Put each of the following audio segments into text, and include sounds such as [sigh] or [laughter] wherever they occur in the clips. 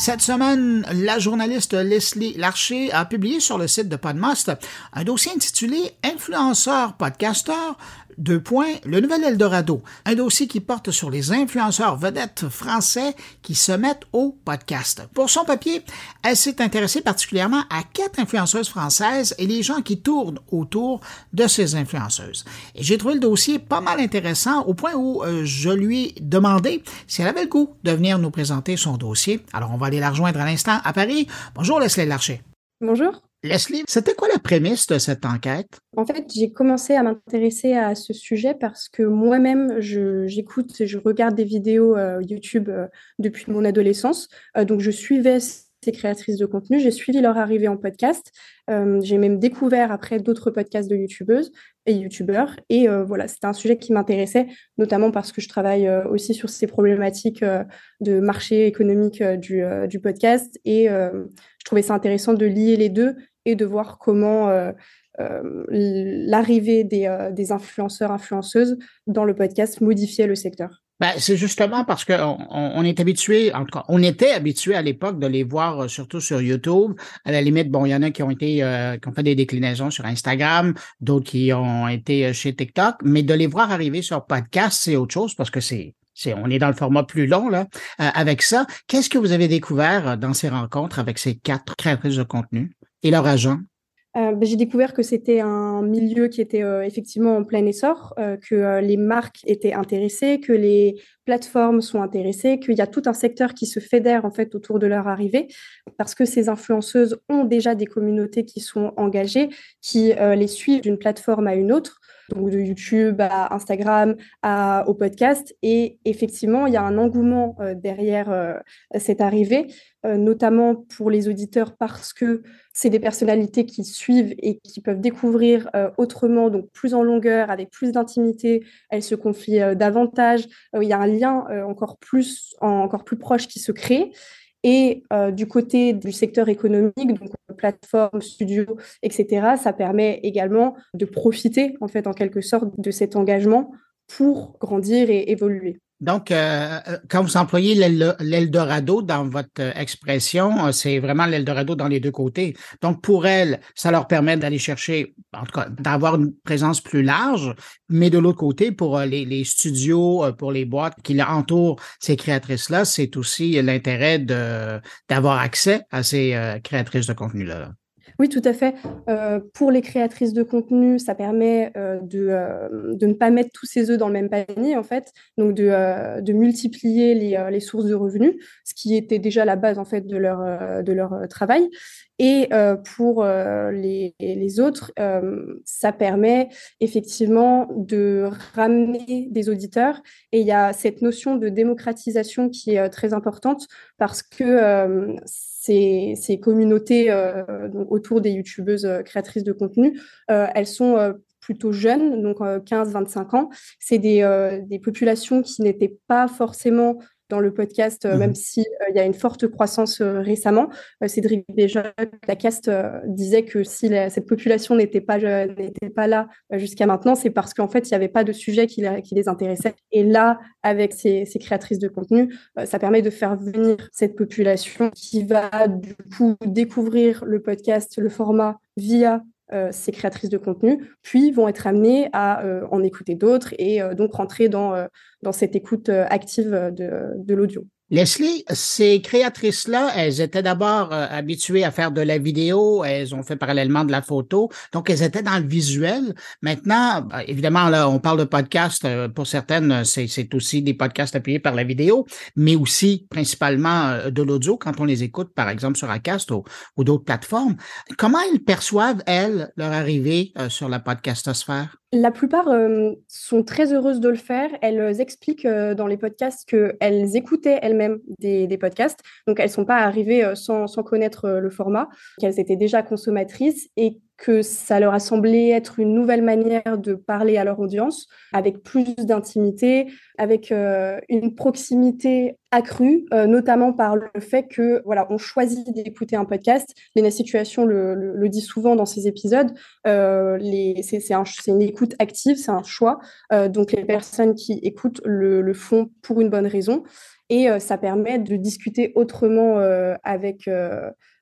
Cette semaine, la journaliste Leslie Larcher a publié sur le site de Podmast un dossier intitulé Influenceurs podcasteurs deux points, le nouvel Eldorado, un dossier qui porte sur les influenceurs vedettes français qui se mettent au podcast. Pour son papier, elle s'est intéressée particulièrement à quatre influenceuses françaises et les gens qui tournent autour de ces influenceuses. Et j'ai trouvé le dossier pas mal intéressant au point où euh, je lui ai demandé si elle avait le goût de venir nous présenter son dossier. Alors on va aller la rejoindre à l'instant à Paris. Bonjour Leslie Larcher. Bonjour. Leslie, c'était quoi la prémisse de cette enquête? En fait, j'ai commencé à m'intéresser à ce sujet parce que moi-même, j'écoute et je regarde des vidéos euh, YouTube euh, depuis mon adolescence. Euh, donc, je suivais ces créatrices de contenu, j'ai suivi leur arrivée en podcast. j'ai même découvert après d'autres podcasts de YouTubeuses et YouTubeurs. Et voilà, c'était un sujet qui m'intéressait, notamment parce que je travaille aussi sur ces problématiques de marché économique du, du, podcast. Et je trouvais ça intéressant de lier les deux et de voir comment euh, euh, l'arrivée des, euh, des, influenceurs, influenceuses dans le podcast modifiait le secteur. Ben, c'est justement parce qu'on on, est habitué, on était habitué à l'époque de les voir surtout sur YouTube. À la limite, bon, il y en a qui ont été, fait des déclinaisons sur Instagram, d'autres qui ont été chez TikTok, mais de les voir arriver sur podcast, c'est autre chose parce que c'est on est dans le format plus long là. avec ça, qu'est-ce que vous avez découvert dans ces rencontres avec ces quatre créatrices de contenu? et leur agent euh, ben, j'ai découvert que c'était un milieu qui était euh, effectivement en plein essor, euh, que les marques étaient intéressées, que les plateformes sont intéressées, qu'il y a tout un secteur qui se fédère en fait autour de leur arrivée, parce que ces influenceuses ont déjà des communautés qui sont engagées, qui les suivent d'une plateforme à une autre donc de YouTube à Instagram à, au podcast. Et effectivement, il y a un engouement euh, derrière euh, cette arrivée, euh, notamment pour les auditeurs parce que c'est des personnalités qui suivent et qui peuvent découvrir autrement, donc plus en longueur, avec plus d'intimité. Elles se confient davantage. il y a un lien encore plus, encore plus proche qui se crée. Et euh, du côté du secteur économique, donc plateforme, studio, etc., ça permet également de profiter, en fait, en quelque sorte, de cet engagement pour grandir et évoluer. Donc, euh, euh, quand vous employez l'Eldorado dans votre euh, expression, c'est vraiment l'Eldorado dans les deux côtés. Donc, pour elles, ça leur permet d'aller chercher, en tout cas, d'avoir une présence plus large, mais de l'autre côté, pour les, les, studios, pour les boîtes qui entourent ces créatrices-là, c'est aussi l'intérêt d'avoir accès à ces créatrices de contenu-là. Oui, tout à fait. Euh, pour les créatrices de contenu, ça permet euh, de, euh, de, ne pas mettre tous ses œufs dans le même panier, en fait, donc de, multiplier les, sources de revenus, ce qui était déjà la base, en fait, de leur travail. Et pour les, les, autres, ça permet effectivement de ramener des auditeurs. Et il y a cette notion de démocratisation qui est très importante parce que ces, communautés euh, autour des youtubeuses euh, créatrices de contenu, euh, elles sont plutôt jeunes, donc 15-25 ans. C'est des, populations qui n'étaient pas forcément dans le podcast, euh, même mhm. s'il euh, il y a une forte croissance euh, récemment. Cédric déjà, la cast disait que si cette population n'était pas, n'était pas là jusqu'à maintenant, c'est parce qu'en fait, il n'y avait pas de sujet qui, qui, les intéressait. Et là, avec ces, ces créatrices de contenu, ça permet de faire venir cette population qui va du coup découvrir le podcast, le format via ces créatrices de contenu, puis vont être amenées à euh, en écouter d'autres et euh, donc rentrer dans cette écoute active de l'audio. Leslie, ces créatrices-là, elles étaient d'abord euh, habituées à faire de la vidéo, elles ont fait parallèlement de la photo, donc elles étaient dans le visuel. Maintenant, bah, évidemment, là, on parle de podcast, euh, pour certaines, c'est aussi des podcasts appuyés par la vidéo, mais aussi principalement euh, de l'audio quand on les écoute, par exemple, sur Acast ou, ou d'autres plateformes. Comment elles perçoivent, elles, leur arrivée sur la podcastosphère? La plupart euh, sont très heureuses de le faire. Elles expliquent euh, dans les podcasts qu'elles écoutaient elles-mêmes des, podcasts. Donc, elles ne sont pas arrivées euh, sans, sans, connaître le format, qu'elles étaient déjà consommatrices et que ça leur a semblé être une nouvelle manière de parler à leur audience, avec plus d'intimité, avec euh, une proximité accrue, euh, notamment par le fait que voilà, on choisit d'écouter un podcast. Léna Situation le, le, dit souvent dans ses épisodes. Euh, c'est un, une écoute active, c'est un choix. donc les personnes qui écoutent le, le font pour une bonne raison. et ça permet de discuter autrement avec,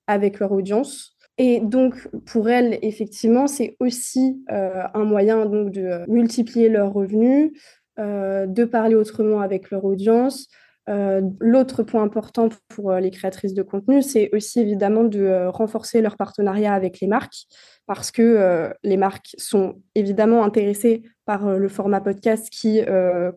avec leur audience. Et donc, pour elles, effectivement, c'est aussi un moyen donc, de multiplier leurs revenus, de parler autrement avec leur audience, euh, l'autre point important pour euh, les créatrices de contenu, c'est aussi évidemment de euh, renforcer leur partenariat avec les marques, parce que les marques sont évidemment intéressées par le format podcast qui,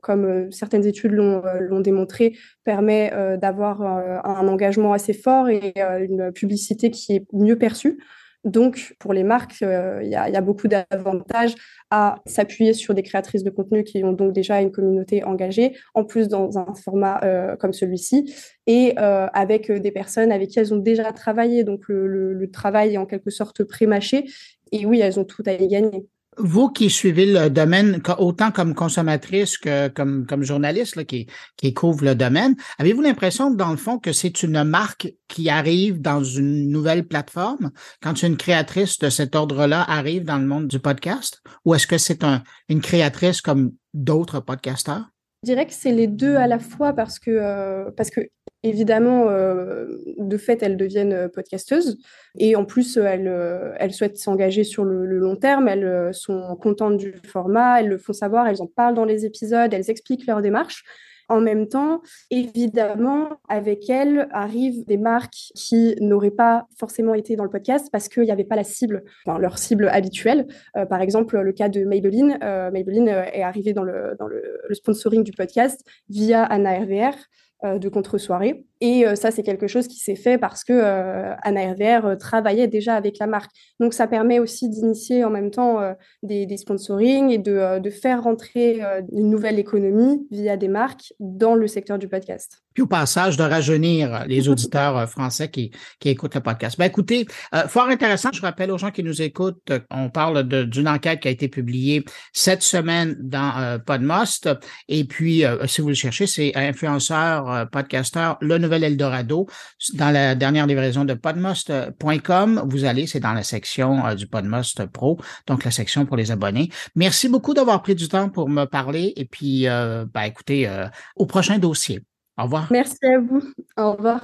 comme certaines études l'ont démontré, permet d'avoir un engagement assez fort et une publicité qui est mieux perçue. Donc, pour les marques, euh, il y, a beaucoup d'avantages à s'appuyer sur des créatrices de contenu qui ont donc déjà une communauté engagée, en plus dans un format euh, comme celui-ci, et euh, avec des personnes avec qui elles ont déjà travaillé. Donc, le, le travail est en quelque sorte pré-mâché. Et oui, elles ont tout à y gagner. Vous qui suivez le domaine autant comme consommatrice que comme, comme journaliste là, qui, qui couvre le domaine, avez-vous l'impression, dans le fond, que c'est une marque qui arrive dans une nouvelle plateforme quand une créatrice de cet ordre-là arrive dans le monde du podcast? Ou est-ce que c'est un, une créatrice comme d'autres podcasteurs? Je dirais que c'est les deux à la fois parce que, euh, parce que évidemment, euh, de fait, elles deviennent euh, podcasteuses et en plus, elles, elles souhaitent s'engager sur le, long terme, elles sont contentes du format, elles le font savoir, elles en parlent dans les épisodes, elles expliquent leur démarche. En même temps, évidemment, avec elle arrivent des marques qui n'auraient pas forcément été dans le podcast parce qu'il n'y avait pas la cible, leur cible habituelle. Euh, par exemple, le cas de Maybelline. Euh, Maybelline euh, est arrivé dans, le, dans le, le, sponsoring du podcast via Anna RVR. Euh, de contre-soirée. Et euh, ça, c'est quelque chose qui s'est fait parce que euh, Anna RVR travaillait déjà avec la marque. Donc, ça permet aussi d'initier en même temps des, des sponsorings et de, de faire rentrer une nouvelle économie via des marques dans le secteur du podcast. Puis au passage, de rajeunir les [laughs] auditeurs français qui, qui écoutent le podcast. Ben écoutez, fort intéressant. Je rappelle aux gens qui nous écoutent, on parle d'une enquête qui a été publiée cette semaine dans Podmost. Et puis, si vous le cherchez, c'est influenceur euh, podcasteur Le Nouvel Eldorado. Dans la dernière livraison de podmost.com, vous allez, c'est dans la section euh, du Podmost Pro, donc la section pour les abonnés. Merci beaucoup d'avoir pris du temps pour me parler et puis, ben, écoutez, au prochain dossier. Au revoir. Merci à vous. Au revoir.